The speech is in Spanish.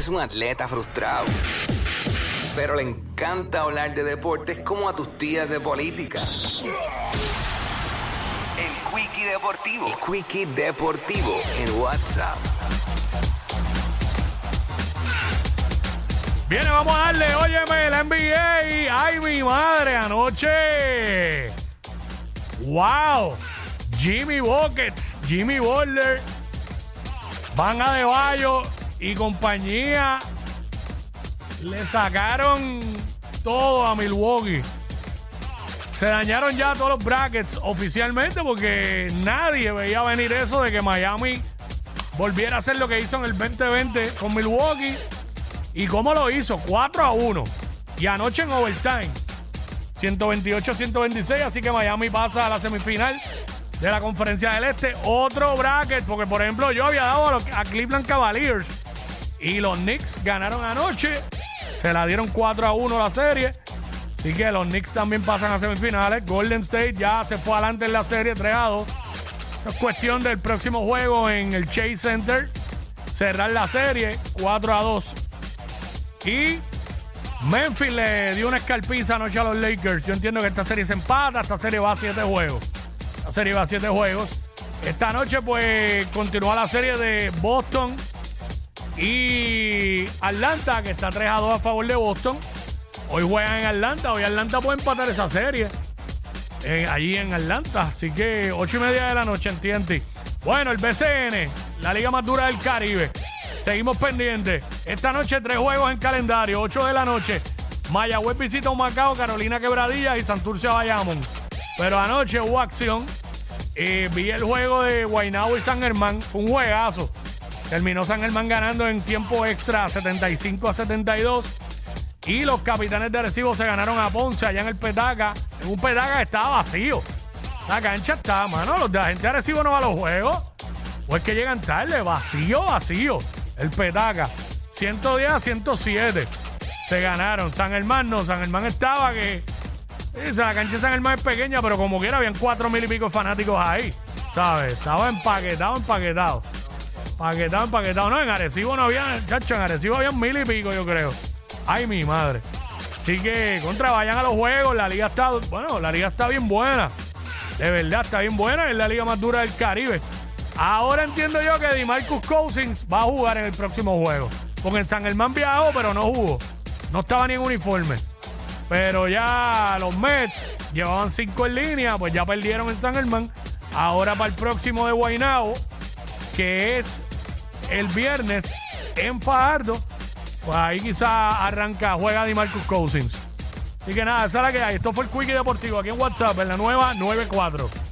es un atleta frustrado, pero le encanta hablar de deportes como a tus tías de política. El Quickie Deportivo. El Quickie Deportivo en WhatsApp. Viene, vamos a darle, óyeme, la NBA. Ay, mi madre, anoche. Wow. Jimmy Buckets, Jimmy Butler, Van a de Bayo y compañía le sacaron todo a Milwaukee. Se dañaron ya todos los brackets oficialmente porque nadie veía venir eso de que Miami volviera a hacer lo que hizo en el 2020 con Milwaukee. ¿Y cómo lo hizo? 4 a 1. Y anoche en overtime. 128-126. Así que Miami pasa a la semifinal de la conferencia del Este. Otro bracket. Porque, por ejemplo, yo había dado a, a Cleveland Cavaliers. Y los Knicks ganaron anoche. Se la dieron 4 a 1 la serie. Así que los Knicks también pasan a semifinales. Golden State ya se fue adelante en la serie 3 a 2. Esto es cuestión del próximo juego en el Chase Center. Cerrar la serie 4 a 2. Y Memphis le dio una escalpiza anoche a los Lakers. Yo entiendo que esta serie se empata. Esta serie va a 7 juegos. La serie va a 7 juegos. Esta noche, pues, continúa la serie de Boston y Atlanta, que está 3 a 2 a favor de Boston. Hoy juegan en Atlanta. Hoy Atlanta puede empatar esa serie. eh, allí en Atlanta. Así que 8 y media de la noche en TNT. Bueno, el BCN, la liga más dura del Caribe. Seguimos pendientes. Esta noche tres juegos en calendario. 8 de la noche. Mayagüez visita Macao, Carolina Quebradilla y Santurce Bayamón. Pero anoche hubo acción. Eh, vi el juego de Guaynabo y San Germán. Un juegazo. Terminó San Germán ganando en tiempo extra 75 a 72. Y los capitanes de Arecibo se ganaron a Ponce allá en el Petaca. En un Petaca estaba vacío. La cancha está, mano. Los de la gente de Arecibo no va a los juegos. O es que llegan tarde. Vacío, vacío. El Petaca. 110 a 107. Se ganaron. San Germán no. San Germán estaba que. La cancha de San Germán es pequeña, pero como quiera habían cuatro mil y pico fanáticos ahí. ¿Sabes? Estaba empaquetado, empaquetado. Paquetado, empaquetado. No, en Arecibo no había, chacho, en Arecibo había mil y pico, yo creo. Ay, mi madre. Así que, contra, vayan a los juegos. La liga está, bueno, la liga está bien buena. De verdad, está bien buena. Es la liga más dura del Caribe. Ahora entiendo yo que DeMarcus Cousins va a jugar en el próximo juego. Porque en San Germán viajó, pero no jugó. No estaba ni en uniforme. Pero ya los Mets llevaban cinco en línea, pues ya perdieron en San Germán. Ahora para el próximo de Guaynabo, que es el viernes en Fajardo, pues ahí quizá arranca, juega de Marcus Cousins. Así que nada, esa es la que hay. Esto fue el Quickie Deportivo aquí en WhatsApp, en la nueva 94.